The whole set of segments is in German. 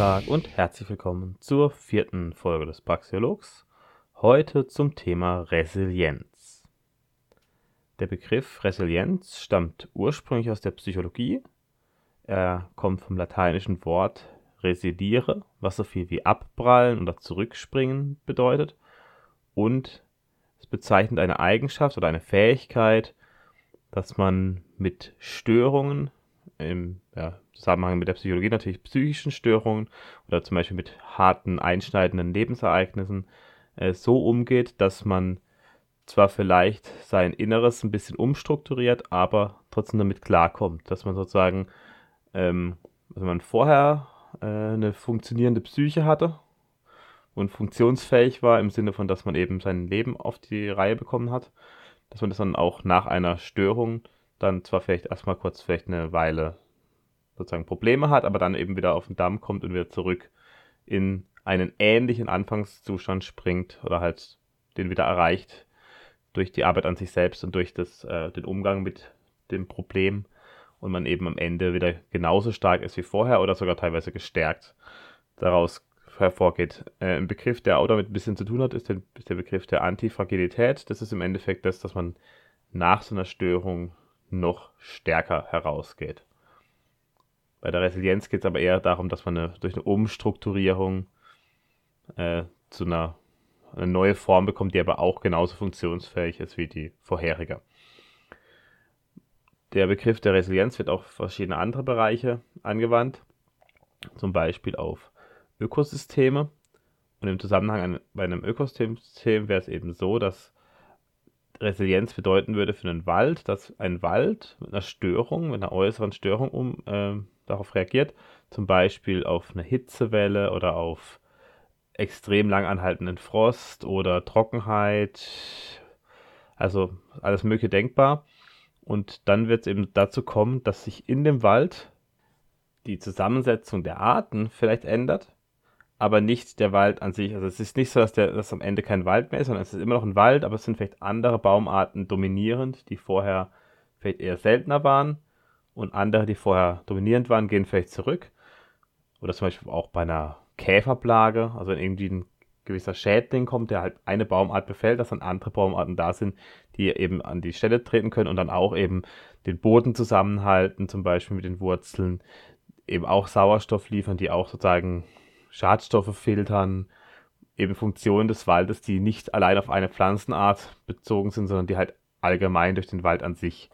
Tag und herzlich willkommen zur vierten Folge des Praxiologs. Heute zum Thema Resilienz. Der Begriff Resilienz stammt ursprünglich aus der Psychologie. Er kommt vom lateinischen Wort residiere, was so viel wie abprallen oder zurückspringen bedeutet. Und es bezeichnet eine Eigenschaft oder eine Fähigkeit, dass man mit Störungen im ja, Zusammenhang mit der Psychologie natürlich psychischen Störungen oder zum Beispiel mit harten, einschneidenden Lebensereignissen äh, so umgeht, dass man zwar vielleicht sein Inneres ein bisschen umstrukturiert, aber trotzdem damit klarkommt, dass man sozusagen, ähm, also man vorher äh, eine funktionierende Psyche hatte und funktionsfähig war im Sinne von, dass man eben sein Leben auf die Reihe bekommen hat, dass man das dann auch nach einer Störung dann zwar vielleicht erstmal kurz vielleicht eine Weile sozusagen Probleme hat, aber dann eben wieder auf den Damm kommt und wieder zurück in einen ähnlichen Anfangszustand springt oder halt den wieder erreicht durch die Arbeit an sich selbst und durch das, äh, den Umgang mit dem Problem und man eben am Ende wieder genauso stark ist wie vorher oder sogar teilweise gestärkt daraus hervorgeht. Äh, ein Begriff, der auch damit ein bisschen zu tun hat, ist der, ist der Begriff der Antifragilität. Das ist im Endeffekt das, dass man nach so einer Störung noch stärker herausgeht. Bei der Resilienz geht es aber eher darum, dass man eine, durch eine Umstrukturierung äh, zu einer eine neue Form bekommt, die aber auch genauso funktionsfähig ist wie die vorherige. Der Begriff der Resilienz wird auch auf verschiedene andere Bereiche angewandt, zum Beispiel auf Ökosysteme. Und im Zusammenhang bei einem Ökosystem wäre es eben so, dass Resilienz bedeuten würde für einen Wald, dass ein Wald mit einer Störung, mit einer äußeren Störung um, äh, darauf reagiert, zum Beispiel auf eine Hitzewelle oder auf extrem lang anhaltenden Frost oder Trockenheit, also alles Mögliche denkbar. Und dann wird es eben dazu kommen, dass sich in dem Wald die Zusammensetzung der Arten vielleicht ändert, aber nicht der Wald an sich. Also es ist nicht so, dass, der, dass am Ende kein Wald mehr ist, sondern es ist immer noch ein Wald, aber es sind vielleicht andere Baumarten dominierend, die vorher vielleicht eher seltener waren und andere, die vorher dominierend waren, gehen vielleicht zurück. Oder zum Beispiel auch bei einer Käferplage, also wenn irgendwie ein gewisser Schädling kommt, der halt eine Baumart befällt, dass dann andere Baumarten da sind, die eben an die Stelle treten können und dann auch eben den Boden zusammenhalten, zum Beispiel mit den Wurzeln, eben auch Sauerstoff liefern, die auch sozusagen Schadstoffe filtern, eben Funktionen des Waldes, die nicht allein auf eine Pflanzenart bezogen sind, sondern die halt allgemein durch den Wald an sich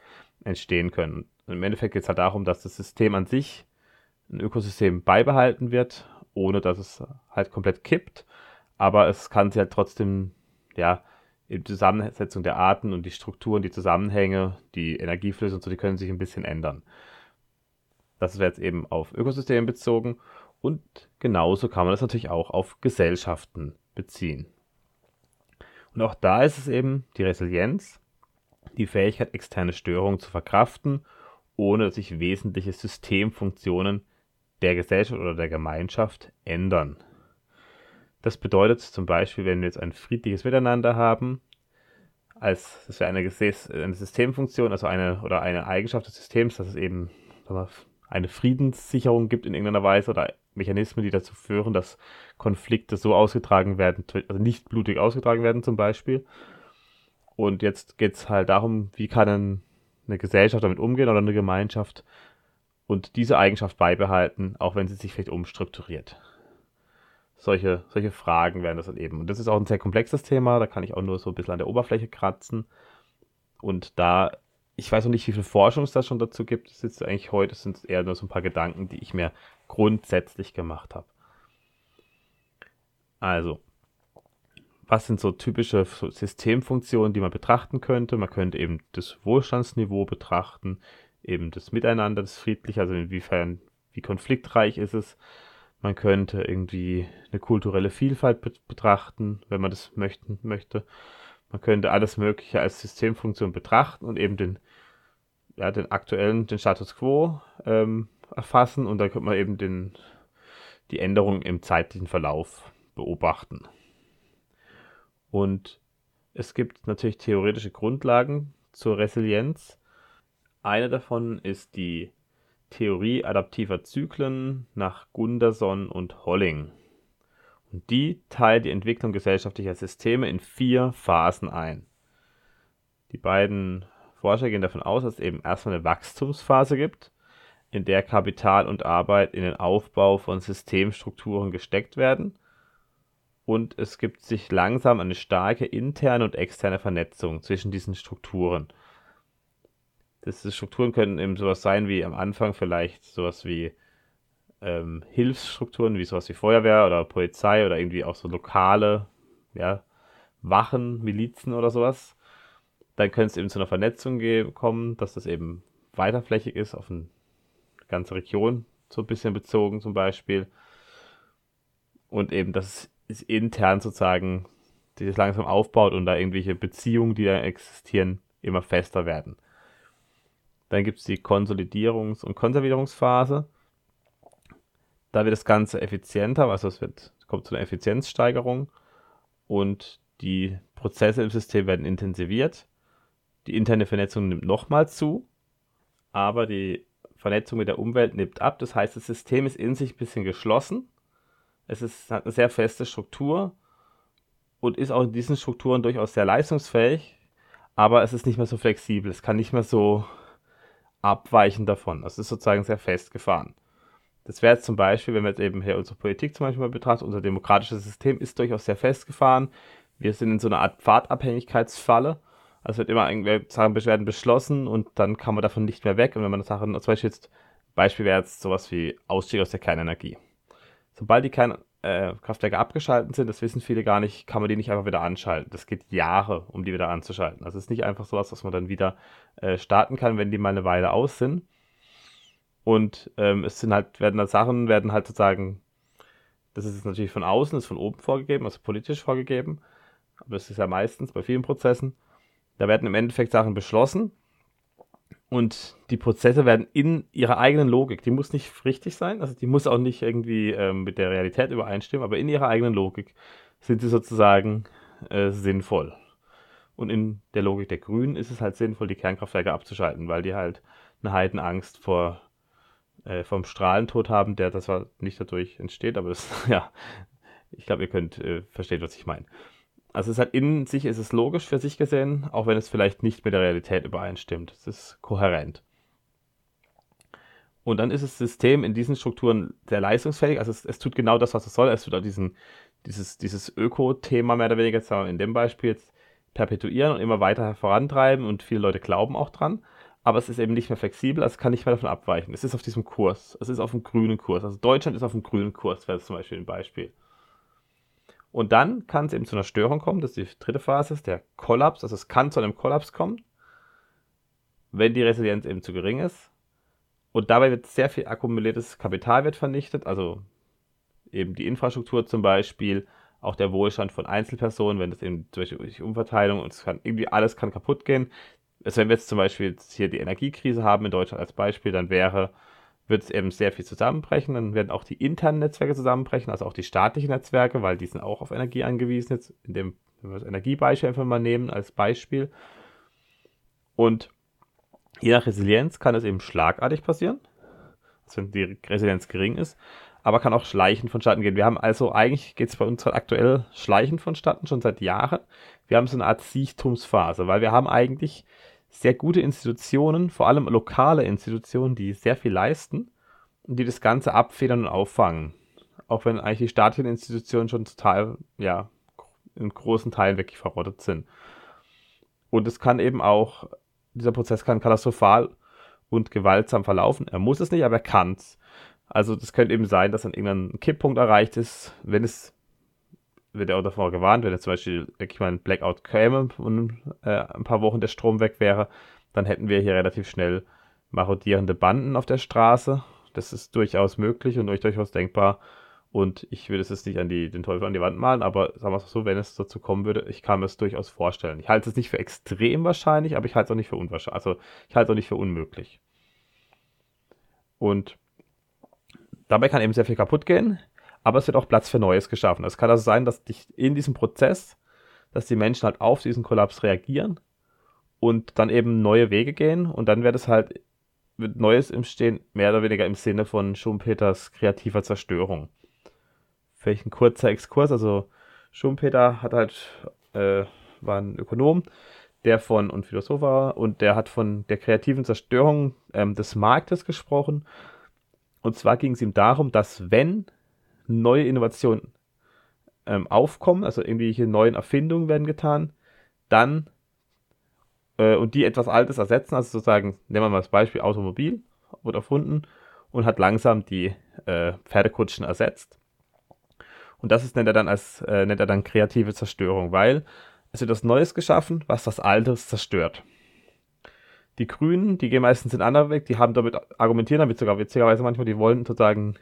entstehen können. Im Endeffekt geht es halt darum, dass das System an sich, ein Ökosystem beibehalten wird, ohne dass es halt komplett kippt. Aber es kann sich halt trotzdem, ja, in Zusammensetzung der Arten und die Strukturen, die Zusammenhänge, die Energieflüsse und so, die können sich ein bisschen ändern. Das wäre jetzt eben auf Ökosysteme bezogen. Und genauso kann man das natürlich auch auf Gesellschaften beziehen. Und auch da ist es eben die Resilienz, die Fähigkeit, externe Störungen zu verkraften ohne dass sich wesentliche Systemfunktionen der Gesellschaft oder der Gemeinschaft ändern. Das bedeutet zum Beispiel, wenn wir jetzt ein friedliches Miteinander haben, als das wäre eine, eine Systemfunktion, also eine oder eine Eigenschaft des Systems, dass es eben eine Friedenssicherung gibt in irgendeiner Weise oder Mechanismen, die dazu führen, dass Konflikte so ausgetragen werden, also nicht blutig ausgetragen werden zum Beispiel. Und jetzt geht es halt darum, wie kann ein eine Gesellschaft damit umgehen oder eine Gemeinschaft und diese Eigenschaft beibehalten, auch wenn sie sich vielleicht umstrukturiert. Solche, solche Fragen werden das dann eben. Und das ist auch ein sehr komplexes Thema, da kann ich auch nur so ein bisschen an der Oberfläche kratzen. Und da, ich weiß noch nicht, wie viel Forschung es da schon dazu gibt. Das ist eigentlich heute, sind eher nur so ein paar Gedanken, die ich mir grundsätzlich gemacht habe. Also, was sind so typische Systemfunktionen, die man betrachten könnte? Man könnte eben das Wohlstandsniveau betrachten, eben das Miteinander, das Friedliche, also inwiefern, wie konfliktreich ist es. Man könnte irgendwie eine kulturelle Vielfalt betrachten, wenn man das möchten, möchte. Man könnte alles Mögliche als Systemfunktion betrachten und eben den, ja, den aktuellen, den Status quo ähm, erfassen und dann könnte man eben den, die Änderungen im zeitlichen Verlauf beobachten. Und es gibt natürlich theoretische Grundlagen zur Resilienz. Eine davon ist die Theorie adaptiver Zyklen nach Gunderson und Holling. Und die teilt die Entwicklung gesellschaftlicher Systeme in vier Phasen ein. Die beiden Forscher gehen davon aus, dass es eben erstmal eine Wachstumsphase gibt, in der Kapital und Arbeit in den Aufbau von Systemstrukturen gesteckt werden. Und es gibt sich langsam eine starke interne und externe Vernetzung zwischen diesen Strukturen. Diese Strukturen können eben sowas sein wie am Anfang vielleicht sowas wie ähm, Hilfsstrukturen, wie sowas wie Feuerwehr oder Polizei oder irgendwie auch so lokale ja, Wachen, Milizen oder sowas. Dann könnte es eben zu einer Vernetzung kommen, dass das eben weiterflächig ist, auf eine ganze Region so ein bisschen bezogen zum Beispiel. Und eben, dass es intern sozusagen sich langsam aufbaut und da irgendwelche Beziehungen, die da existieren, immer fester werden. Dann gibt es die Konsolidierungs- und Konservierungsphase. Da wird das Ganze effizienter, also es wird, kommt zu einer Effizienzsteigerung und die Prozesse im System werden intensiviert. Die interne Vernetzung nimmt nochmal zu, aber die Vernetzung mit der Umwelt nimmt ab. Das heißt, das System ist in sich ein bisschen geschlossen. Es ist, hat eine sehr feste Struktur und ist auch in diesen Strukturen durchaus sehr leistungsfähig, aber es ist nicht mehr so flexibel. Es kann nicht mehr so abweichen davon. Es ist sozusagen sehr festgefahren. Das wäre jetzt zum Beispiel, wenn wir jetzt eben hier unsere Politik zum Beispiel mal betrachten, unser demokratisches System ist durchaus sehr festgefahren. Wir sind in so einer Art Pfadabhängigkeitsfalle. Also wird immer irgendwelche Sachen werden beschlossen und dann kann man davon nicht mehr weg. Und wenn man Sachen, zum Beispiel jetzt, Beispiel wäre jetzt sowas wie Ausstieg aus der Kernenergie. Sobald die Kernkraftwerke äh, abgeschaltet sind, das wissen viele gar nicht, kann man die nicht einfach wieder anschalten. Das geht Jahre, um die wieder anzuschalten. Also es ist nicht einfach sowas, was man dann wieder äh, starten kann, wenn die mal eine Weile aus sind. Und ähm, es sind halt, werden da Sachen, werden halt sozusagen, das ist natürlich von außen, ist von oben vorgegeben, also politisch vorgegeben. Aber das ist ja meistens bei vielen Prozessen. Da werden im Endeffekt Sachen beschlossen und die Prozesse werden in ihrer eigenen Logik, die muss nicht richtig sein, also die muss auch nicht irgendwie ähm, mit der Realität übereinstimmen, aber in ihrer eigenen Logik sind sie sozusagen äh, sinnvoll. Und in der Logik der Grünen ist es halt sinnvoll, die Kernkraftwerke abzuschalten, weil die halt eine Heidenangst vor äh, vom Strahlentod haben, der das zwar nicht dadurch entsteht, aber das, ja, ich glaube, ihr könnt äh, verstehen, was ich meine. Also es hat in sich ist es logisch für sich gesehen, auch wenn es vielleicht nicht mit der Realität übereinstimmt. Es ist kohärent. Und dann ist das System in diesen Strukturen sehr leistungsfähig. Also es, es tut genau das, was es soll. Es tut auch diesen, dieses, dieses Öko-Thema mehr oder weniger, jetzt in dem Beispiel jetzt perpetuieren und immer weiter vorantreiben und viele Leute glauben auch dran. Aber es ist eben nicht mehr flexibel, also es kann nicht mehr davon abweichen. Es ist auf diesem Kurs. Es ist auf dem grünen Kurs. Also Deutschland ist auf dem grünen Kurs, wäre das zum Beispiel ein Beispiel. Und dann kann es eben zu einer Störung kommen, das ist die dritte Phase, der Kollaps. Also es kann zu einem Kollaps kommen, wenn die Resilienz eben zu gering ist. Und dabei wird sehr viel akkumuliertes Kapital wird vernichtet, also eben die Infrastruktur zum Beispiel, auch der Wohlstand von Einzelpersonen, wenn das eben durch Umverteilung und es kann irgendwie alles kann kaputt gehen. Also wenn wir jetzt zum Beispiel hier die Energiekrise haben in Deutschland als Beispiel, dann wäre wird es eben sehr viel zusammenbrechen. Dann werden auch die internen Netzwerke zusammenbrechen, also auch die staatlichen Netzwerke, weil die sind auch auf Energie angewiesen. Jetzt in dem, wenn wir das Energiebeispiel einfach mal nehmen als Beispiel. Und je nach Resilienz kann es eben schlagartig passieren, also wenn die Resilienz gering ist, aber kann auch schleichend vonstatten gehen. Wir haben also eigentlich geht es bei uns aktuell schleichend vonstatten, schon seit Jahren. Wir haben so eine Art Siechtumsphase, weil wir haben eigentlich sehr gute Institutionen, vor allem lokale Institutionen, die sehr viel leisten und die das Ganze abfedern und auffangen. Auch wenn eigentlich die staatlichen Institutionen schon total, ja, in großen Teilen wirklich verrottet sind. Und es kann eben auch, dieser Prozess kann katastrophal und gewaltsam verlaufen. Er muss es nicht, aber er kann es. Also das könnte eben sein, dass dann irgendein Kipppunkt erreicht ist, wenn es wird er auch davor gewarnt, wenn jetzt zum Beispiel wirklich mal ein Blackout käme und äh, ein paar Wochen der Strom weg wäre, dann hätten wir hier relativ schnell marodierende Banden auf der Straße. Das ist durchaus möglich und durchaus denkbar. Und ich würde es jetzt nicht an die, den Teufel an die Wand malen, aber sagen wir es so, wenn es dazu kommen würde, ich kann mir es durchaus vorstellen. Ich halte es nicht für extrem wahrscheinlich, aber ich halte es auch nicht für unwahrscheinlich. Also ich halte es auch nicht für unmöglich. Und dabei kann eben sehr viel kaputt gehen aber es wird auch Platz für Neues geschaffen. Es kann also sein, dass dich in diesem Prozess, dass die Menschen halt auf diesen Kollaps reagieren und dann eben neue Wege gehen und dann wird es halt wird Neues entstehen, mehr oder weniger im Sinne von Schumpeters kreativer Zerstörung. Vielleicht ein kurzer Exkurs, also Schumpeter hat halt, äh, war ein Ökonom, der von, und Philosoph war, und der hat von der kreativen Zerstörung ähm, des Marktes gesprochen. Und zwar ging es ihm darum, dass wenn neue Innovationen ähm, aufkommen, also irgendwelche neuen Erfindungen werden getan, dann äh, und die etwas Altes ersetzen, also sozusagen, nehmen wir mal das Beispiel Automobil, wurde erfunden und hat langsam die äh, Pferdekutschen ersetzt. Und das ist, nennt er dann als äh, nennt er dann kreative Zerstörung, weil es wird etwas Neues geschaffen, was das Altes zerstört. Die Grünen, die gehen meistens in andere Weg, die haben damit argumentieren damit sogar witzigerweise manchmal, die wollen sozusagen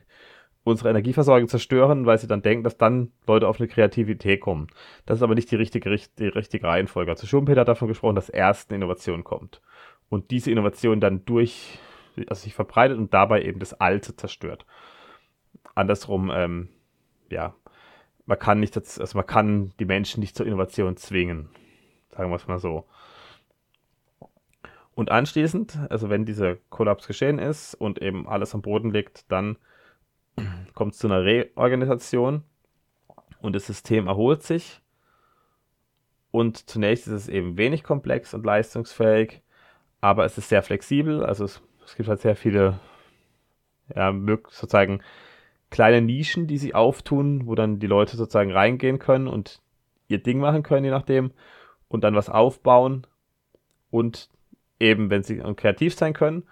unsere Energieversorgung zerstören, weil sie dann denken, dass dann Leute auf eine Kreativität kommen. Das ist aber nicht die richtige, die richtige Reihenfolge. Also Schumpeter hat davon gesprochen, dass erst eine Innovation kommt. Und diese Innovation dann durch, also sich verbreitet und dabei eben das Alte zerstört. Andersrum, ähm, ja, man kann nicht, also man kann die Menschen nicht zur Innovation zwingen. Sagen wir es mal so. Und anschließend, also wenn dieser Kollaps geschehen ist und eben alles am Boden liegt, dann kommt zu einer Reorganisation und das System erholt sich. Und zunächst ist es eben wenig komplex und leistungsfähig, aber es ist sehr flexibel. Also es, es gibt halt sehr viele, ja, sozusagen kleine Nischen, die sie auftun, wo dann die Leute sozusagen reingehen können und ihr Ding machen können, je nachdem, und dann was aufbauen und eben, wenn sie kreativ sein können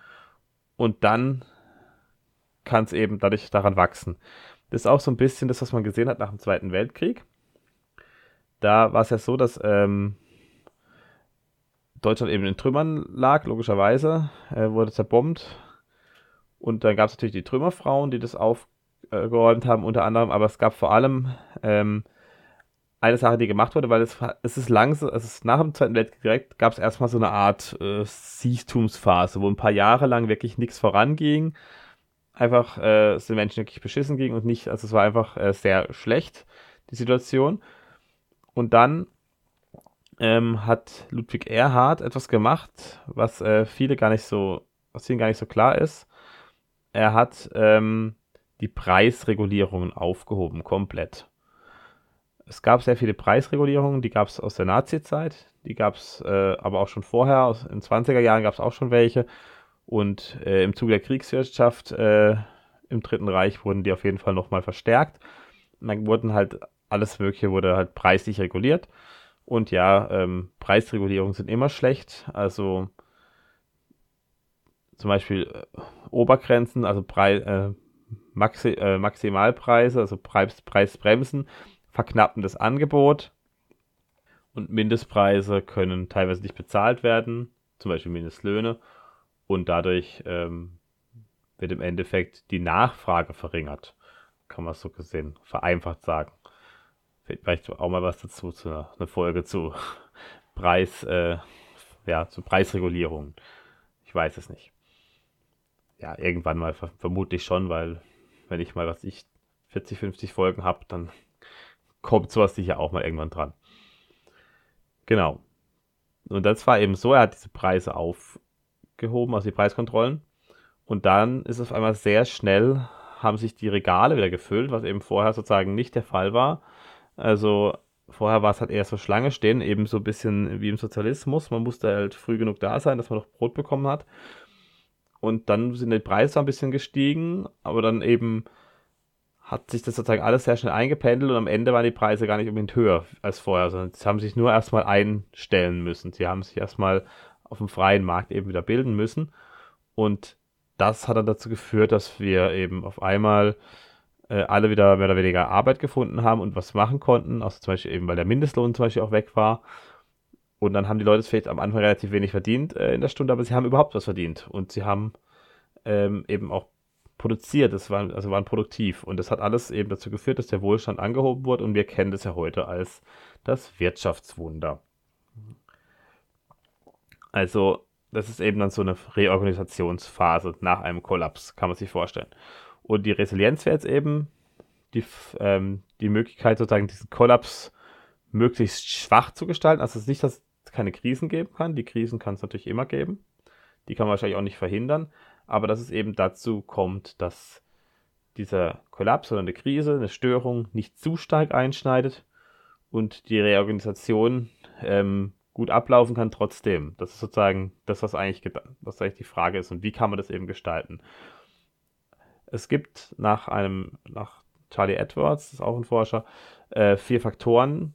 und dann kann es eben dadurch daran wachsen. Das ist auch so ein bisschen das, was man gesehen hat nach dem Zweiten Weltkrieg. Da war es ja so, dass ähm, Deutschland eben in Trümmern lag, logischerweise, äh, wurde zerbombt. Und dann gab es natürlich die Trümmerfrauen, die das aufgeräumt haben, unter anderem, aber es gab vor allem ähm, eine Sache, die gemacht wurde, weil es, es ist langsam, es ist nach dem Zweiten Weltkrieg direkt, gab es erstmal so eine Art äh, Siechtumsphase, wo ein paar Jahre lang wirklich nichts voranging einfach äh, es den Menschen wirklich beschissen ging und nicht, also es war einfach äh, sehr schlecht, die Situation. Und dann ähm, hat Ludwig Erhard etwas gemacht, was äh, viele gar nicht so, was vielen gar nicht so klar ist. Er hat ähm, die Preisregulierungen aufgehoben, komplett. Es gab sehr viele Preisregulierungen, die gab es aus der Nazi-Zeit, die gab es äh, aber auch schon vorher, in den 20er Jahren gab es auch schon welche. Und äh, im Zuge der Kriegswirtschaft äh, im Dritten Reich wurden die auf jeden Fall nochmal verstärkt. Und dann wurden halt alles Mögliche wurde halt preislich reguliert. Und ja, ähm, Preisregulierungen sind immer schlecht. Also zum Beispiel äh, Obergrenzen, also Pre äh, Maxi äh, Maximalpreise, also Preis Preisbremsen, verknappen das Angebot. Und Mindestpreise können teilweise nicht bezahlt werden, zum Beispiel Mindestlöhne und dadurch ähm, wird im Endeffekt die Nachfrage verringert. Kann man so gesehen vereinfacht sagen. Vielleicht auch mal was dazu, zu einer, eine Folge zu Preis, äh, ja, zu Preisregulierung. Ich weiß es nicht. Ja, irgendwann mal vermutlich schon, weil wenn ich mal, was ich 40, 50 Folgen habe, dann kommt sowas sicher auch mal irgendwann dran. Genau. Und das war eben so, er hat diese Preise auf, gehoben, also die Preiskontrollen. Und dann ist es auf einmal sehr schnell, haben sich die Regale wieder gefüllt, was eben vorher sozusagen nicht der Fall war. Also vorher war es halt eher so Schlange stehen, eben so ein bisschen wie im Sozialismus. Man musste halt früh genug da sein, dass man noch Brot bekommen hat. Und dann sind die Preise ein bisschen gestiegen, aber dann eben hat sich das sozusagen alles sehr schnell eingependelt und am Ende waren die Preise gar nicht unbedingt höher als vorher, sondern sie haben sich nur erstmal einstellen müssen. Sie haben sich erstmal auf dem freien Markt eben wieder bilden müssen. Und das hat dann dazu geführt, dass wir eben auf einmal äh, alle wieder mehr oder weniger Arbeit gefunden haben und was machen konnten. Also zum Beispiel eben, weil der Mindestlohn zum Beispiel auch weg war. Und dann haben die Leute vielleicht am Anfang relativ wenig verdient äh, in der Stunde, aber sie haben überhaupt was verdient. Und sie haben ähm, eben auch produziert, das waren, also waren produktiv. Und das hat alles eben dazu geführt, dass der Wohlstand angehoben wurde. Und wir kennen das ja heute als das Wirtschaftswunder. Also, das ist eben dann so eine Reorganisationsphase nach einem Kollaps, kann man sich vorstellen. Und die Resilienz wäre jetzt eben die, ähm, die Möglichkeit, sozusagen diesen Kollaps möglichst schwach zu gestalten. Also es ist nicht, dass es keine Krisen geben kann. Die Krisen kann es natürlich immer geben. Die kann man wahrscheinlich auch nicht verhindern. aber dass es eben dazu kommt, dass dieser Kollaps oder eine Krise, eine Störung nicht zu stark einschneidet und die Reorganisation ähm, gut ablaufen kann trotzdem. Das ist sozusagen das, was eigentlich, was eigentlich die Frage ist und wie kann man das eben gestalten. Es gibt nach einem, nach Charlie Edwards, das ist auch ein Forscher, äh, vier Faktoren,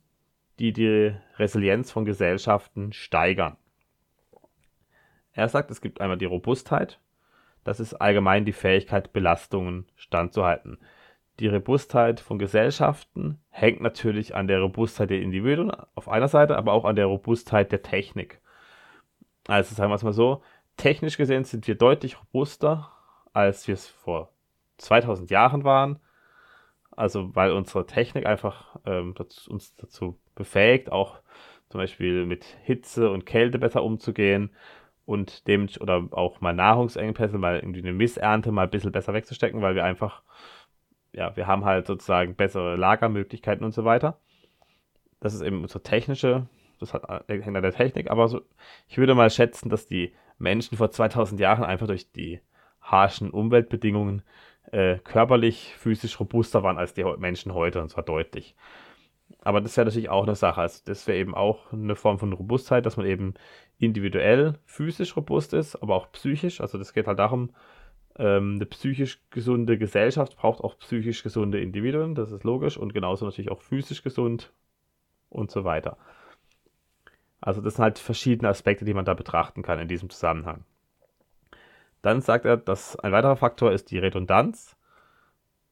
die die Resilienz von Gesellschaften steigern. Er sagt, es gibt einmal die Robustheit, das ist allgemein die Fähigkeit, Belastungen standzuhalten. Die Robustheit von Gesellschaften hängt natürlich an der Robustheit der Individuen auf einer Seite, aber auch an der Robustheit der Technik. Also sagen wir es mal so, technisch gesehen sind wir deutlich robuster, als wir es vor 2000 Jahren waren. Also weil unsere Technik einfach ähm, das, uns dazu befähigt, auch zum Beispiel mit Hitze und Kälte besser umzugehen und dem oder auch mal Nahrungsengpässe, mal irgendwie eine Missernte mal ein bisschen besser wegzustecken, weil wir einfach, ja, wir haben halt sozusagen bessere Lagermöglichkeiten und so weiter. Das ist eben unsere technische, das hat, äh, hängt an der Technik, aber so, ich würde mal schätzen, dass die Menschen vor 2000 Jahren einfach durch die harschen Umweltbedingungen äh, körperlich, physisch robuster waren als die Menschen heute, und zwar deutlich. Aber das wäre natürlich auch eine Sache. Also das wäre eben auch eine Form von Robustheit, dass man eben individuell physisch robust ist, aber auch psychisch. Also das geht halt darum, eine psychisch gesunde Gesellschaft braucht auch psychisch gesunde Individuen, das ist logisch, und genauso natürlich auch physisch gesund und so weiter. Also das sind halt verschiedene Aspekte, die man da betrachten kann in diesem Zusammenhang. Dann sagt er, dass ein weiterer Faktor ist die Redundanz.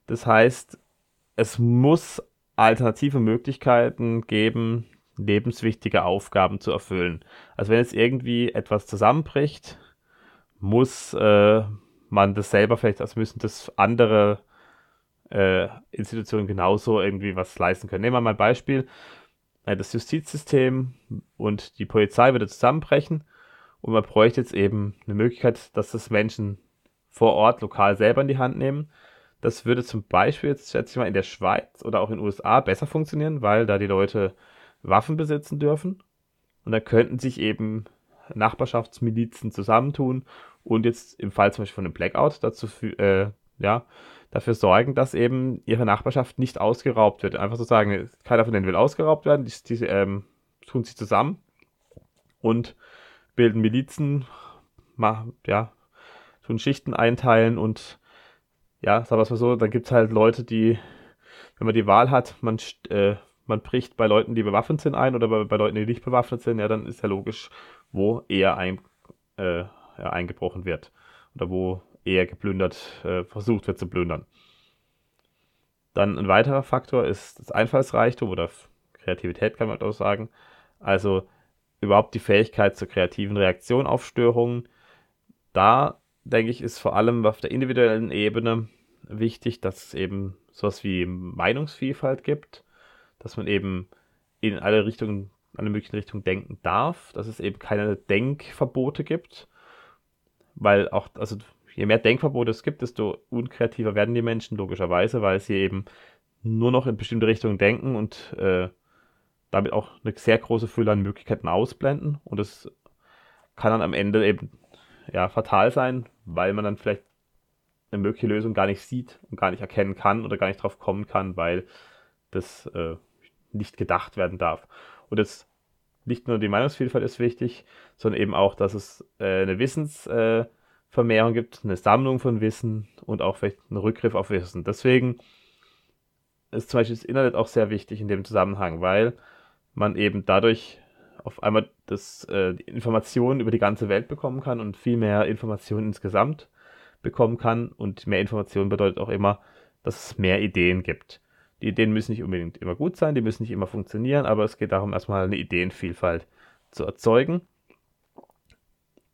Das heißt, es muss alternative Möglichkeiten geben, lebenswichtige Aufgaben zu erfüllen. Also wenn jetzt irgendwie etwas zusammenbricht, muss äh, man das selber vielleicht, also müssen das andere äh, Institutionen genauso irgendwie was leisten können. Nehmen wir mal ein Beispiel. Äh, das Justizsystem und die Polizei würde zusammenbrechen und man bräuchte jetzt eben eine Möglichkeit, dass das Menschen vor Ort lokal selber in die Hand nehmen. Das würde zum Beispiel jetzt, schätze ich mal, in der Schweiz oder auch in den USA besser funktionieren, weil da die Leute Waffen besitzen dürfen. Und da könnten sich eben Nachbarschaftsmilizen zusammentun und jetzt im Fall zum Beispiel von einem Blackout dazu, äh, ja, dafür sorgen, dass eben ihre Nachbarschaft nicht ausgeraubt wird. Einfach so sagen, keiner von denen will ausgeraubt werden, die, die ähm, tun sich zusammen und bilden Milizen, ma, ja, tun Schichten einteilen und ja, sagen wir es mal so, dann gibt es halt Leute, die, wenn man die Wahl hat, man äh, man bricht bei Leuten, die bewaffnet sind, ein oder bei, bei, Leuten, die nicht bewaffnet sind, ja, dann ist ja logisch, wo eher ein, äh, ja, eingebrochen wird oder wo eher geplündert, äh, versucht wird zu plündern. Dann ein weiterer Faktor ist das Einfallsreichtum oder Kreativität, kann man auch sagen. Also überhaupt die Fähigkeit zur kreativen Reaktion auf Störungen. Da, denke ich, ist vor allem auf der individuellen Ebene wichtig, dass es eben sowas wie Meinungsvielfalt gibt dass man eben in alle Richtungen, alle möglichen Richtungen denken darf, dass es eben keine Denkverbote gibt, weil auch, also je mehr Denkverbote es gibt, desto unkreativer werden die Menschen, logischerweise, weil sie eben nur noch in bestimmte Richtungen denken und äh, damit auch eine sehr große Fülle an Möglichkeiten ausblenden. Und das kann dann am Ende eben ja, fatal sein, weil man dann vielleicht eine mögliche Lösung gar nicht sieht und gar nicht erkennen kann oder gar nicht drauf kommen kann, weil das äh, nicht gedacht werden darf. Und jetzt nicht nur die Meinungsvielfalt ist wichtig, sondern eben auch, dass es äh, eine Wissensvermehrung äh, gibt, eine Sammlung von Wissen und auch vielleicht einen Rückgriff auf Wissen. Deswegen ist zum Beispiel das Internet auch sehr wichtig in dem Zusammenhang, weil man eben dadurch auf einmal das, äh, Informationen über die ganze Welt bekommen kann und viel mehr Informationen insgesamt bekommen kann. Und mehr Informationen bedeutet auch immer, dass es mehr Ideen gibt. Die Ideen müssen nicht unbedingt immer gut sein, die müssen nicht immer funktionieren, aber es geht darum, erstmal eine Ideenvielfalt zu erzeugen.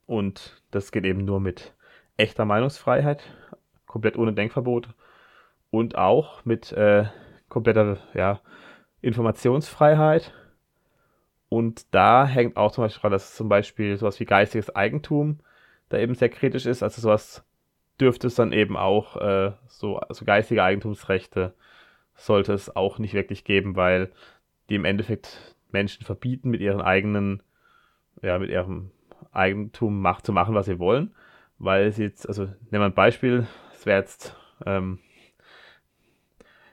Und das geht eben nur mit echter Meinungsfreiheit, komplett ohne Denkverbot und auch mit äh, kompletter ja, Informationsfreiheit. Und da hängt auch zum Beispiel dran, dass zum Beispiel sowas wie geistiges Eigentum da eben sehr kritisch ist. Also sowas dürfte es dann eben auch äh, so also geistige Eigentumsrechte sollte es auch nicht wirklich geben, weil die im Endeffekt Menschen verbieten, mit ihren eigenen, ja, mit ihrem Eigentum macht, zu machen, was sie wollen, weil sie jetzt, also nehmen wir ein Beispiel, es wäre jetzt, ähm,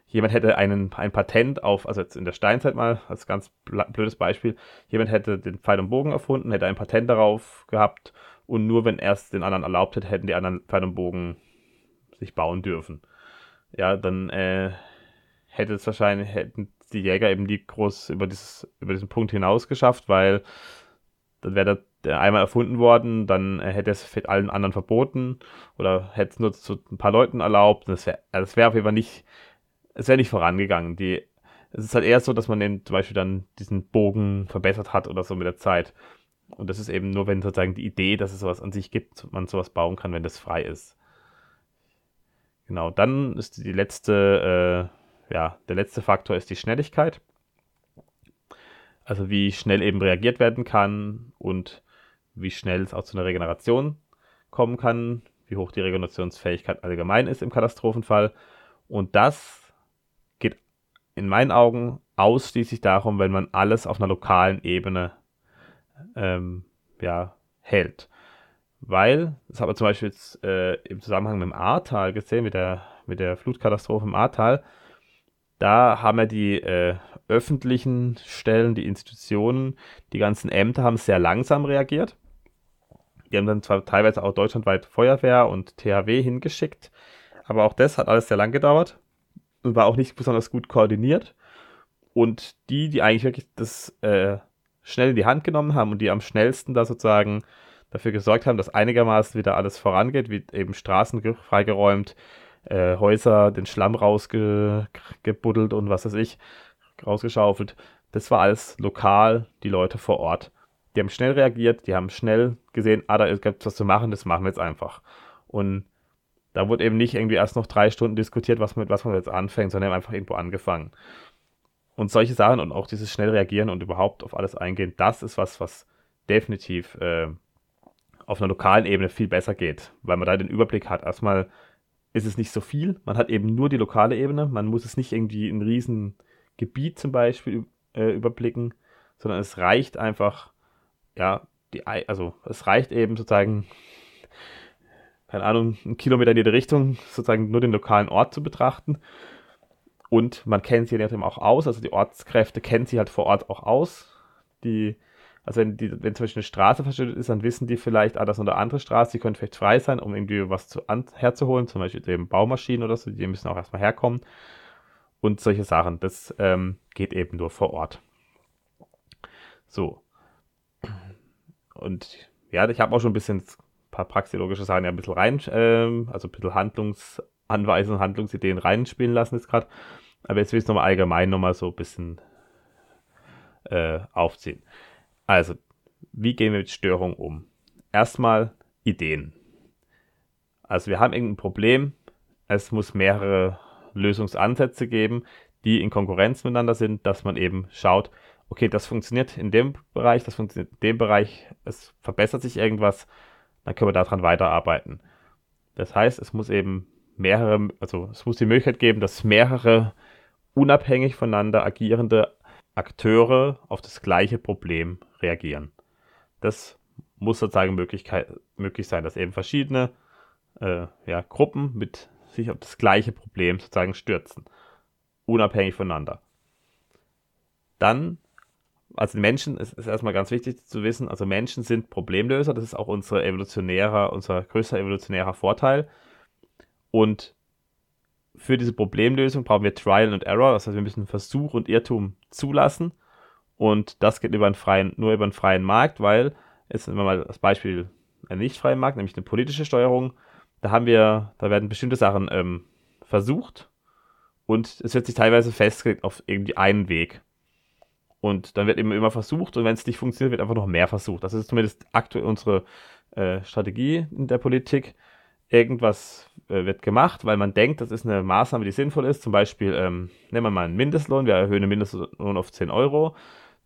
jemand hätte einen, ein Patent auf, also jetzt in der Steinzeit mal, als ganz blödes Beispiel, jemand hätte den Pfeil und Bogen erfunden, hätte ein Patent darauf gehabt und nur wenn er es den anderen erlaubt hätte, hätten die anderen Pfeil und Bogen sich bauen dürfen. Ja, dann äh, hätte es wahrscheinlich, hätten die Jäger eben nie groß über, dieses, über diesen Punkt hinaus geschafft, weil dann wäre der, einmal erfunden worden, dann hätte es allen anderen verboten oder hätte es nur zu ein paar Leuten erlaubt. Das wäre das wär auf jeden Fall nicht, es wäre nicht vorangegangen. Die, es ist halt eher so, dass man eben zum Beispiel dann diesen Bogen verbessert hat oder so mit der Zeit. Und das ist eben nur, wenn sozusagen die Idee, dass es sowas an sich gibt, man sowas bauen kann, wenn das frei ist. Genau, dann ist die letzte, äh, ja, der letzte Faktor ist die Schnelligkeit. Also wie schnell eben reagiert werden kann und wie schnell es auch zu einer Regeneration kommen kann, wie hoch die Regenerationsfähigkeit allgemein ist im Katastrophenfall. Und das geht in meinen Augen ausschließlich darum, wenn man alles auf einer lokalen Ebene ähm, ja, hält. Weil, das haben wir zum Beispiel jetzt äh, im Zusammenhang mit dem Ahrtal gesehen, mit der, mit der Flutkatastrophe im Ahrtal, da haben wir die äh, öffentlichen Stellen, die Institutionen, die ganzen Ämter haben sehr langsam reagiert. Die haben dann zwar teilweise auch deutschlandweit Feuerwehr und THW hingeschickt, aber auch das hat alles sehr lang gedauert und war auch nicht besonders gut koordiniert. Und die, die eigentlich wirklich das äh, schnell in die Hand genommen haben und die am schnellsten da sozusagen dafür gesorgt haben, dass einigermaßen wieder alles vorangeht, wie eben Straßen freigeräumt, äh, Häuser, den Schlamm rausgebuddelt und was weiß ich, rausgeschaufelt. Das war alles lokal, die Leute vor Ort. Die haben schnell reagiert, die haben schnell gesehen, ah, da gibt es was zu machen, das machen wir jetzt einfach. Und da wurde eben nicht irgendwie erst noch drei Stunden diskutiert, was, mit was man jetzt anfängt, sondern einfach irgendwo angefangen. Und solche Sachen und auch dieses schnell reagieren und überhaupt auf alles eingehen, das ist was, was definitiv äh, auf einer lokalen Ebene viel besser geht, weil man da den Überblick hat. Erstmal ist es nicht so viel, man hat eben nur die lokale Ebene, man muss es nicht irgendwie ein riesen Gebiet zum Beispiel äh, überblicken, sondern es reicht einfach, ja, die, also es reicht eben sozusagen, keine Ahnung, einen Kilometer in jede Richtung, sozusagen nur den lokalen Ort zu betrachten. Und man kennt sie ja auch aus, also die Ortskräfte kennen sie halt vor Ort auch aus. Die also wenn, die, wenn zum Beispiel eine Straße verschüttet ist, dann wissen die vielleicht, ah, das ist eine andere Straße, die könnte vielleicht frei sein, um irgendwie was zu, an, herzuholen, zum Beispiel eben Baumaschinen oder so, die müssen auch erstmal herkommen. Und solche Sachen, das ähm, geht eben nur vor Ort. So. Und ja, ich habe auch schon ein bisschen ein paar praxiologische Sachen ja ein bisschen rein, ähm, also ein bisschen Handlungsanweisungen, Handlungsideen reinspielen lassen jetzt gerade. Aber jetzt will ich es nochmal allgemein nochmal so ein bisschen äh, aufziehen. Also, wie gehen wir mit Störungen um? Erstmal Ideen. Also wir haben irgendein Problem, es muss mehrere Lösungsansätze geben, die in Konkurrenz miteinander sind, dass man eben schaut, okay, das funktioniert in dem Bereich, das funktioniert in dem Bereich, es verbessert sich irgendwas, dann können wir daran weiterarbeiten. Das heißt, es muss eben mehrere, also es muss die Möglichkeit geben, dass mehrere unabhängig voneinander agierende Akteure auf das gleiche Problem reagieren. Das muss sozusagen möglich sein, dass eben verschiedene äh, ja, Gruppen mit sich auf das gleiche Problem sozusagen stürzen, unabhängig voneinander. Dann, also Menschen, es ist erstmal ganz wichtig zu wissen, also Menschen sind Problemlöser, das ist auch unser evolutionärer, unser größter evolutionärer Vorteil. Und für diese Problemlösung brauchen wir Trial and Error, das heißt, wir müssen Versuch und Irrtum zulassen. Und das geht über einen freien, nur über einen freien Markt, weil, jetzt nehmen wir mal das Beispiel einen nicht freien Markt, nämlich eine politische Steuerung. Da haben wir, da werden bestimmte Sachen ähm, versucht und es wird sich teilweise festgelegt auf irgendwie einen Weg. Und dann wird eben immer versucht und wenn es nicht funktioniert, wird einfach noch mehr versucht. Das ist zumindest aktuell unsere äh, Strategie in der Politik. Irgendwas äh, wird gemacht, weil man denkt, das ist eine Maßnahme, die sinnvoll ist. Zum Beispiel, ähm, nehmen wir mal einen Mindestlohn, wir erhöhen den Mindestlohn auf 10 Euro.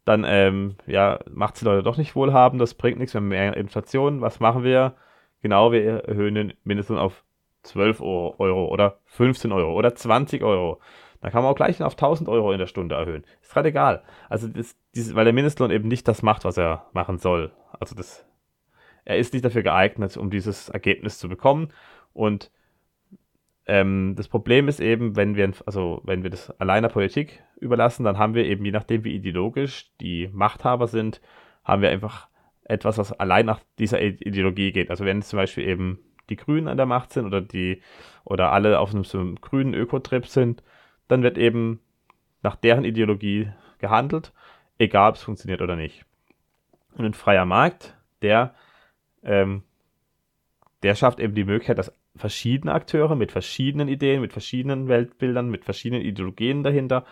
Dann ähm, ja, macht es die Leute doch nicht wohlhabend, das bringt nichts, wir haben mehr Inflation. Was machen wir? Genau, wir erhöhen den Mindestlohn auf 12 Euro oder 15 Euro oder 20 Euro. Da kann man auch gleich auf 1000 Euro in der Stunde erhöhen. Ist gerade egal. Also, das, dieses, weil der Mindestlohn eben nicht das macht, was er machen soll. Also, das er ist nicht dafür geeignet, um dieses Ergebnis zu bekommen. Und ähm, das Problem ist eben, wenn wir, also wenn wir das allein der Politik überlassen, dann haben wir eben, je nachdem wie ideologisch die Machthaber sind, haben wir einfach etwas, was allein nach dieser Ideologie geht. Also wenn zum Beispiel eben die Grünen an der Macht sind oder die oder alle auf einem, so einem grünen Ökotrip sind, dann wird eben nach deren Ideologie gehandelt, egal ob es funktioniert oder nicht. Und ein freier Markt, der, ähm, der schafft eben die Möglichkeit, dass verschiedene Akteure mit verschiedenen Ideen, mit verschiedenen Weltbildern, mit verschiedenen Ideologien dahinter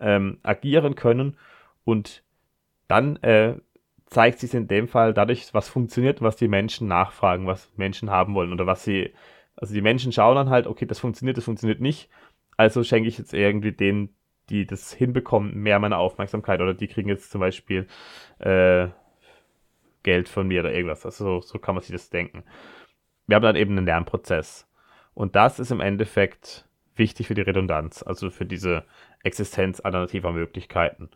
ähm, agieren können und dann äh, zeigt sich in dem Fall dadurch, was funktioniert, was die Menschen nachfragen, was Menschen haben wollen oder was sie, also die Menschen schauen dann halt, okay, das funktioniert, das funktioniert nicht, also schenke ich jetzt irgendwie denen, die das hinbekommen, mehr meine Aufmerksamkeit oder die kriegen jetzt zum Beispiel äh, Geld von mir oder irgendwas. Also so, so kann man sich das denken. Wir haben dann eben einen Lernprozess. Und das ist im Endeffekt wichtig für die Redundanz, also für diese Existenz alternativer Möglichkeiten.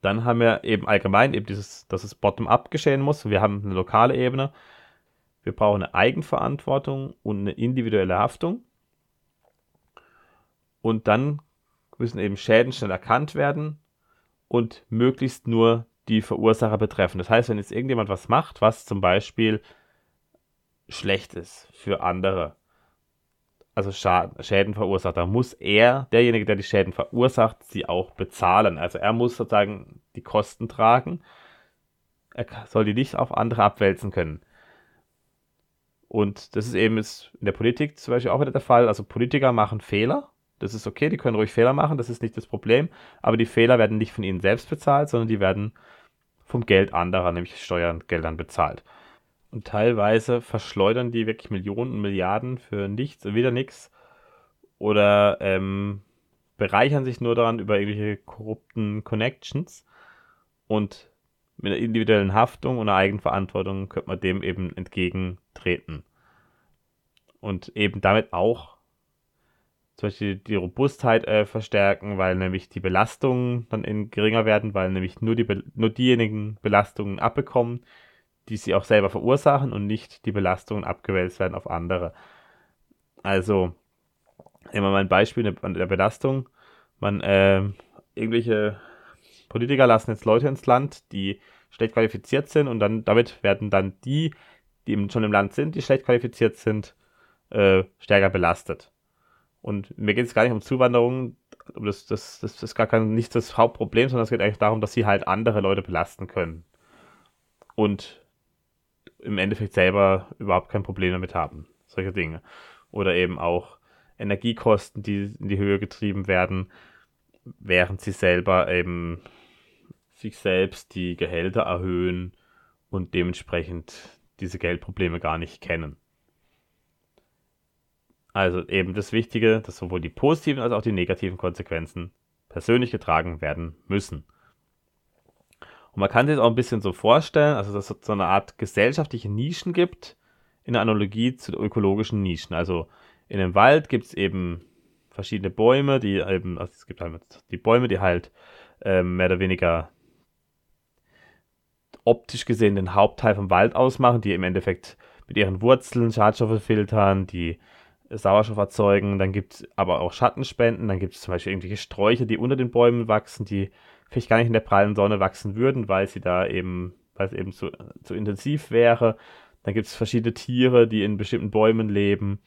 Dann haben wir eben allgemein eben dieses, dass es bottom-up geschehen muss. Wir haben eine lokale Ebene. Wir brauchen eine Eigenverantwortung und eine individuelle Haftung. Und dann müssen eben Schäden schnell erkannt werden und möglichst nur die Verursacher betreffen. Das heißt, wenn jetzt irgendjemand was macht, was zum Beispiel schlecht ist für andere, also Schäden verursacht, dann muss er, derjenige, der die Schäden verursacht, sie auch bezahlen. Also er muss sozusagen die Kosten tragen. Er soll die nicht auf andere abwälzen können. Und das ist eben in der Politik zum Beispiel auch wieder der Fall. Also Politiker machen Fehler. Das ist okay, die können ruhig Fehler machen, das ist nicht das Problem. Aber die Fehler werden nicht von ihnen selbst bezahlt, sondern die werden vom Geld anderer, nämlich Steuergeldern bezahlt. Und teilweise verschleudern die wirklich Millionen und Milliarden für nichts und wieder nichts. Oder ähm, bereichern sich nur daran über irgendwelche korrupten Connections. Und mit einer individuellen Haftung und einer Eigenverantwortung könnte man dem eben entgegentreten. Und eben damit auch zum Beispiel die Robustheit äh, verstärken, weil nämlich die Belastungen dann in geringer werden, weil nämlich nur, die, nur diejenigen Belastungen abbekommen, die sie auch selber verursachen und nicht die Belastungen abgewälzt werden auf andere. Also, immer mal ein Beispiel an der Belastung. Man, äh, irgendwelche Politiker lassen jetzt Leute ins Land, die schlecht qualifiziert sind und dann damit werden dann die, die schon im Land sind, die schlecht qualifiziert sind, äh, stärker belastet. Und mir geht es gar nicht um Zuwanderung, das, das, das ist gar kein, nicht das Hauptproblem, sondern es geht eigentlich darum, dass sie halt andere Leute belasten können. Und im Endeffekt selber überhaupt kein Problem damit haben. Solche Dinge. Oder eben auch Energiekosten, die in die Höhe getrieben werden, während sie selber eben sich selbst die Gehälter erhöhen und dementsprechend diese Geldprobleme gar nicht kennen. Also eben das Wichtige, dass sowohl die positiven als auch die negativen Konsequenzen persönlich getragen werden müssen. Und man kann sich das auch ein bisschen so vorstellen, also dass es so eine Art gesellschaftliche Nischen gibt, in der Analogie zu ökologischen Nischen. Also in einem Wald gibt es eben verschiedene Bäume, die eben, also es gibt halt die Bäume, die halt ähm, mehr oder weniger optisch gesehen den Hauptteil vom Wald ausmachen, die im Endeffekt mit ihren Wurzeln Schadstoffe filtern, die Sauerstoff erzeugen. Dann gibt es aber auch Schattenspenden. Dann gibt es zum Beispiel irgendwelche Sträucher, die unter den Bäumen wachsen, die vielleicht gar nicht in der prallen Sonne wachsen würden, weil sie da eben, weil es eben zu, zu intensiv wäre. Dann gibt es verschiedene Tiere, die in bestimmten Bäumen leben.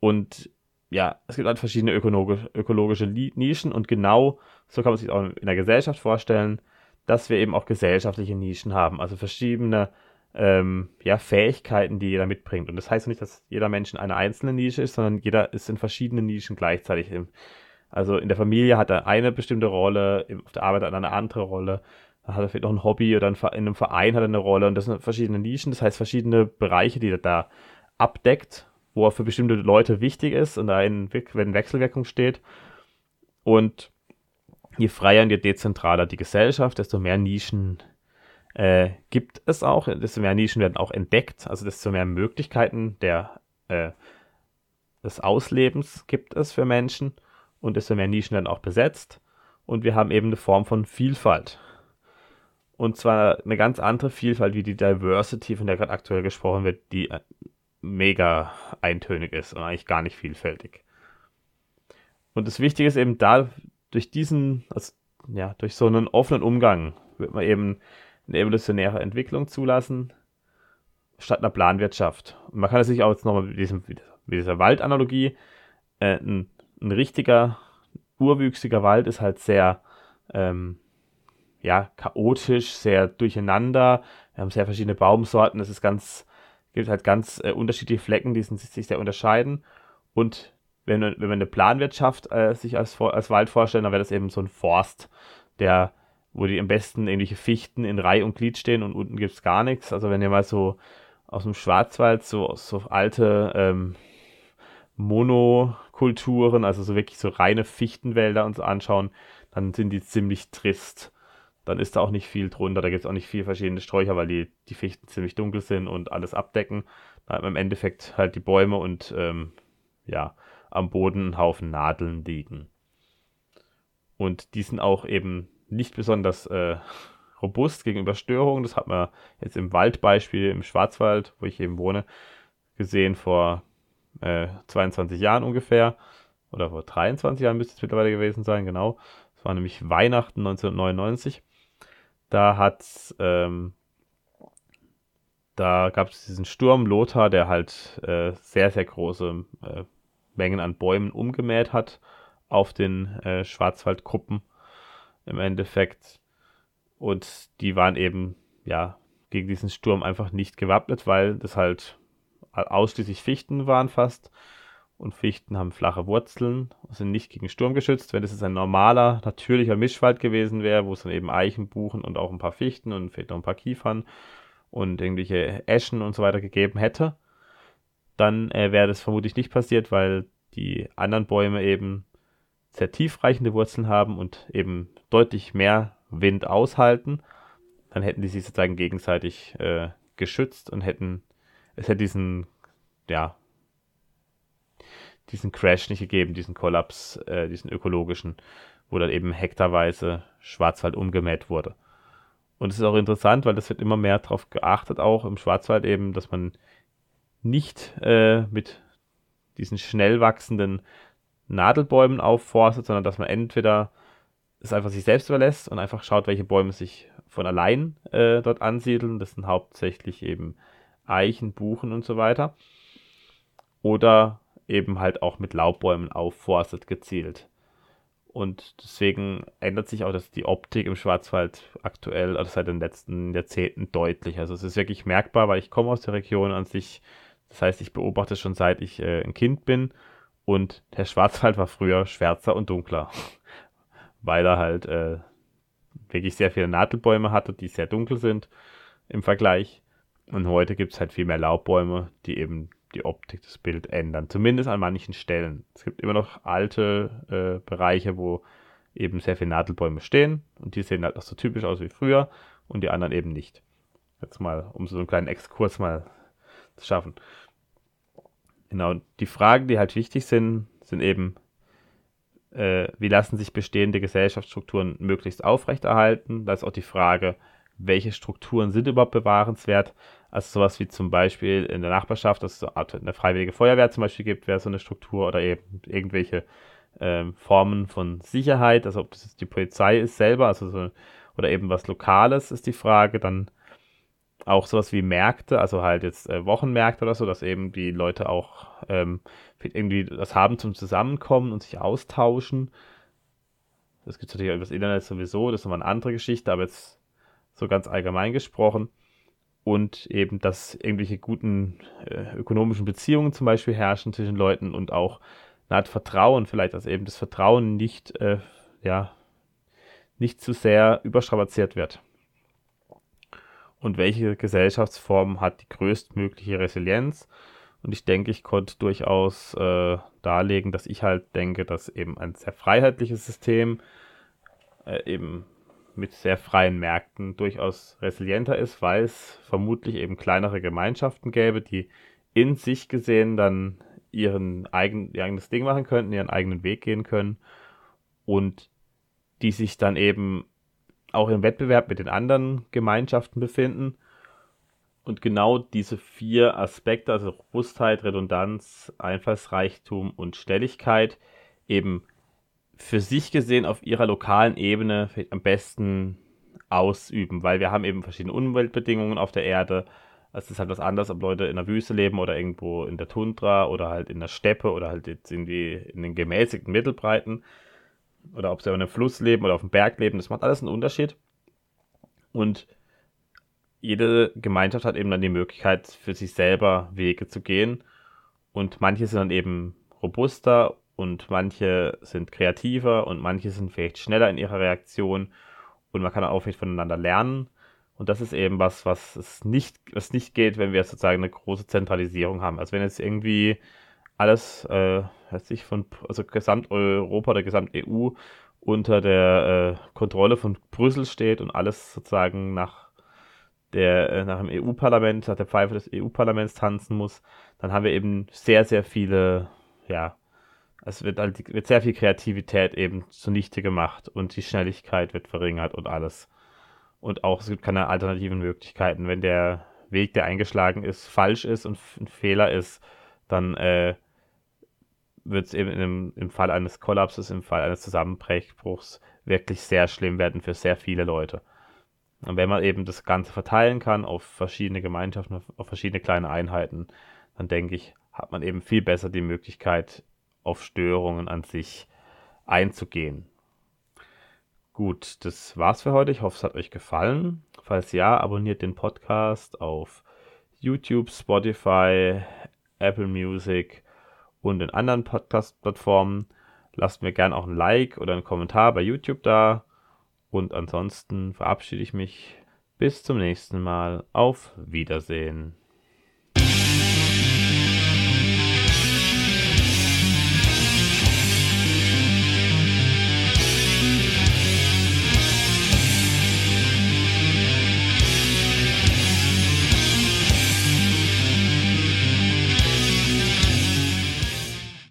Und ja, es gibt halt verschiedene ökologische, Nischen und genau so kann man sich auch in der Gesellschaft vorstellen, dass wir eben auch gesellschaftliche Nischen haben, also verschiedene ähm, ja, Fähigkeiten, die jeder mitbringt. Und das heißt nicht, dass jeder Mensch in einer einzelnen Nische ist, sondern jeder ist in verschiedenen Nischen gleichzeitig. Also in der Familie hat er eine bestimmte Rolle, auf der Arbeit hat er eine andere Rolle, da hat er vielleicht noch ein Hobby oder in einem Verein hat er eine Rolle und das sind verschiedene Nischen, das heißt verschiedene Bereiche, die er da abdeckt, wo er für bestimmte Leute wichtig ist und da in, wenn Wechselwirkung steht. Und je freier und je dezentraler die Gesellschaft, desto mehr Nischen äh, gibt es auch, desto mehr Nischen werden auch entdeckt, also desto mehr Möglichkeiten der, äh, des Auslebens gibt es für Menschen und desto mehr Nischen werden auch besetzt. Und wir haben eben eine Form von Vielfalt. Und zwar eine ganz andere Vielfalt wie die Diversity, von der gerade aktuell gesprochen wird, die äh, mega eintönig ist und eigentlich gar nicht vielfältig. Und das Wichtige ist eben da, durch diesen, also, ja, durch so einen offenen Umgang wird man eben eine evolutionäre Entwicklung zulassen, statt einer Planwirtschaft. Und man kann sich auch jetzt nochmal mit, mit dieser Waldanalogie, äh, ein, ein richtiger, urwüchsiger Wald ist halt sehr, ähm, ja, chaotisch, sehr durcheinander. Wir haben sehr verschiedene Baumsorten. Es gibt halt ganz äh, unterschiedliche Flecken, die sich sehr unterscheiden. Und wenn, wenn wir eine Planwirtschaft äh, sich als, als Wald vorstellen, dann wäre das eben so ein Forst, der, wo die am besten irgendwelche Fichten in Reihe und Glied stehen und unten gibt es gar nichts. Also wenn ihr mal so aus dem Schwarzwald so, so alte ähm, Monokulturen, also so wirklich so reine Fichtenwälder uns anschauen, dann sind die ziemlich trist. Dann ist da auch nicht viel drunter, da gibt es auch nicht viel verschiedene Sträucher, weil die, die Fichten ziemlich dunkel sind und alles abdecken. Da hat man im Endeffekt halt die Bäume und ähm, ja, am Boden ein Haufen Nadeln liegen. Und die sind auch eben nicht besonders äh, robust gegenüber Störungen. Das hat man jetzt im Waldbeispiel im Schwarzwald, wo ich eben wohne, gesehen vor äh, 22 Jahren ungefähr. Oder vor 23 Jahren müsste es mittlerweile gewesen sein, genau. Das war nämlich Weihnachten 1999. Da hat ähm, da gab es diesen Sturm Lothar, der halt äh, sehr, sehr große äh, Mengen an Bäumen umgemäht hat auf den äh, Schwarzwaldgruppen im Endeffekt. Und die waren eben, ja, gegen diesen Sturm einfach nicht gewappnet, weil das halt ausschließlich Fichten waren fast. Und Fichten haben flache Wurzeln, sind nicht gegen Sturm geschützt. Wenn es ein normaler, natürlicher Mischwald gewesen wäre, wo es dann eben Eichen, Buchen und auch ein paar Fichten und vielleicht noch ein paar Kiefern und irgendwelche Eschen und so weiter gegeben hätte, dann äh, wäre das vermutlich nicht passiert, weil die anderen Bäume eben sehr tiefreichende Wurzeln haben und eben deutlich mehr Wind aushalten. Dann hätten die sich sozusagen gegenseitig äh, geschützt und hätten, es hätte diesen, ja, diesen Crash nicht gegeben, diesen Kollaps, äh, diesen ökologischen, wo dann eben hektarweise Schwarzwald umgemäht wurde. Und es ist auch interessant, weil das wird immer mehr darauf geachtet, auch im Schwarzwald eben, dass man nicht äh, mit diesen schnell wachsenden Nadelbäumen aufforstet, sondern dass man entweder es einfach sich selbst überlässt und einfach schaut, welche Bäume sich von allein äh, dort ansiedeln. Das sind hauptsächlich eben Eichen, Buchen und so weiter. Oder eben halt auch mit Laubbäumen aufforstet gezielt. Und deswegen ändert sich auch das, die Optik im Schwarzwald aktuell, also seit den letzten Jahrzehnten deutlich. Also es ist wirklich merkbar, weil ich komme aus der Region an sich das heißt, ich beobachte schon seit ich äh, ein Kind bin und der Schwarzwald war früher schwärzer und dunkler, weil er halt äh, wirklich sehr viele Nadelbäume hatte, die sehr dunkel sind im Vergleich. Und heute gibt es halt viel mehr Laubbäume, die eben die Optik des Bildes ändern. Zumindest an manchen Stellen. Es gibt immer noch alte äh, Bereiche, wo eben sehr viele Nadelbäume stehen und die sehen halt noch so typisch aus wie früher und die anderen eben nicht. Jetzt mal, um so einen kleinen Exkurs mal zu schaffen. Genau, die Fragen, die halt wichtig sind, sind eben, äh, wie lassen sich bestehende Gesellschaftsstrukturen möglichst aufrechterhalten? Da ist auch die Frage, welche Strukturen sind überhaupt bewahrenswert? Also sowas wie zum Beispiel in der Nachbarschaft, dass es eine freiwillige Feuerwehr zum Beispiel gibt, wäre so eine Struktur oder eben irgendwelche äh, Formen von Sicherheit, also ob das die Polizei ist selber, also so, oder eben was Lokales ist die Frage, dann auch sowas wie Märkte, also halt jetzt äh, Wochenmärkte oder so, dass eben die Leute auch ähm, irgendwie das haben zum Zusammenkommen und sich austauschen. Das gibt es natürlich über das Internet sowieso, das ist nochmal eine andere Geschichte, aber jetzt so ganz allgemein gesprochen. Und eben, dass irgendwelche guten äh, ökonomischen Beziehungen zum Beispiel herrschen zwischen Leuten und auch eine Art Vertrauen, vielleicht, dass eben das Vertrauen nicht, äh, ja, nicht zu sehr überstrapaziert wird und welche Gesellschaftsform hat die größtmögliche Resilienz. Und ich denke, ich konnte durchaus äh, darlegen, dass ich halt denke, dass eben ein sehr freiheitliches System äh, eben mit sehr freien Märkten durchaus resilienter ist, weil es vermutlich eben kleinere Gemeinschaften gäbe, die in sich gesehen dann ihren eigen, ihr eigenes Ding machen könnten, ihren eigenen Weg gehen können und die sich dann eben auch im Wettbewerb mit den anderen Gemeinschaften befinden. Und genau diese vier Aspekte, also Robustheit, Redundanz, Einfallsreichtum und Stelligkeit, eben für sich gesehen auf ihrer lokalen Ebene am besten ausüben, weil wir haben eben verschiedene Umweltbedingungen auf der Erde. Es ist halt was anderes, ob Leute in der Wüste leben oder irgendwo in der Tundra oder halt in der Steppe oder halt jetzt irgendwie in den gemäßigten Mittelbreiten oder ob sie auf einem Fluss leben oder auf dem Berg leben. Das macht alles einen Unterschied. Und jede Gemeinschaft hat eben dann die Möglichkeit, für sich selber Wege zu gehen. Und manche sind dann eben robuster und manche sind kreativer und manche sind vielleicht schneller in ihrer Reaktion und man kann auch vielleicht voneinander lernen. Und das ist eben was, was es nicht, was nicht geht, wenn wir sozusagen eine große Zentralisierung haben. Also wenn jetzt irgendwie alles, äh, weiß ich, von, also Gesamteuropa oder Gesamt-EU unter der äh, Kontrolle von Brüssel steht und alles sozusagen nach der äh, nach dem EU-Parlament, nach der Pfeife des EU-Parlaments tanzen muss, dann haben wir eben sehr, sehr viele, ja, es wird halt wird sehr viel Kreativität eben zunichte gemacht und die Schnelligkeit wird verringert und alles. Und auch es gibt keine alternativen Möglichkeiten. Wenn der Weg, der eingeschlagen ist, falsch ist und ein Fehler ist, dann äh, wird es eben im, im Fall eines Kollapses, im Fall eines Zusammenbruchs wirklich sehr schlimm werden für sehr viele Leute. Und wenn man eben das Ganze verteilen kann auf verschiedene Gemeinschaften, auf verschiedene kleine Einheiten, dann denke ich, hat man eben viel besser die Möglichkeit, auf Störungen an sich einzugehen. Gut, das war's für heute. Ich hoffe, es hat euch gefallen. Falls ja, abonniert den Podcast auf YouTube, Spotify, Apple Music und in anderen Podcast-Plattformen. Lasst mir gerne auch ein Like oder einen Kommentar bei YouTube da. Und ansonsten verabschiede ich mich. Bis zum nächsten Mal. Auf Wiedersehen.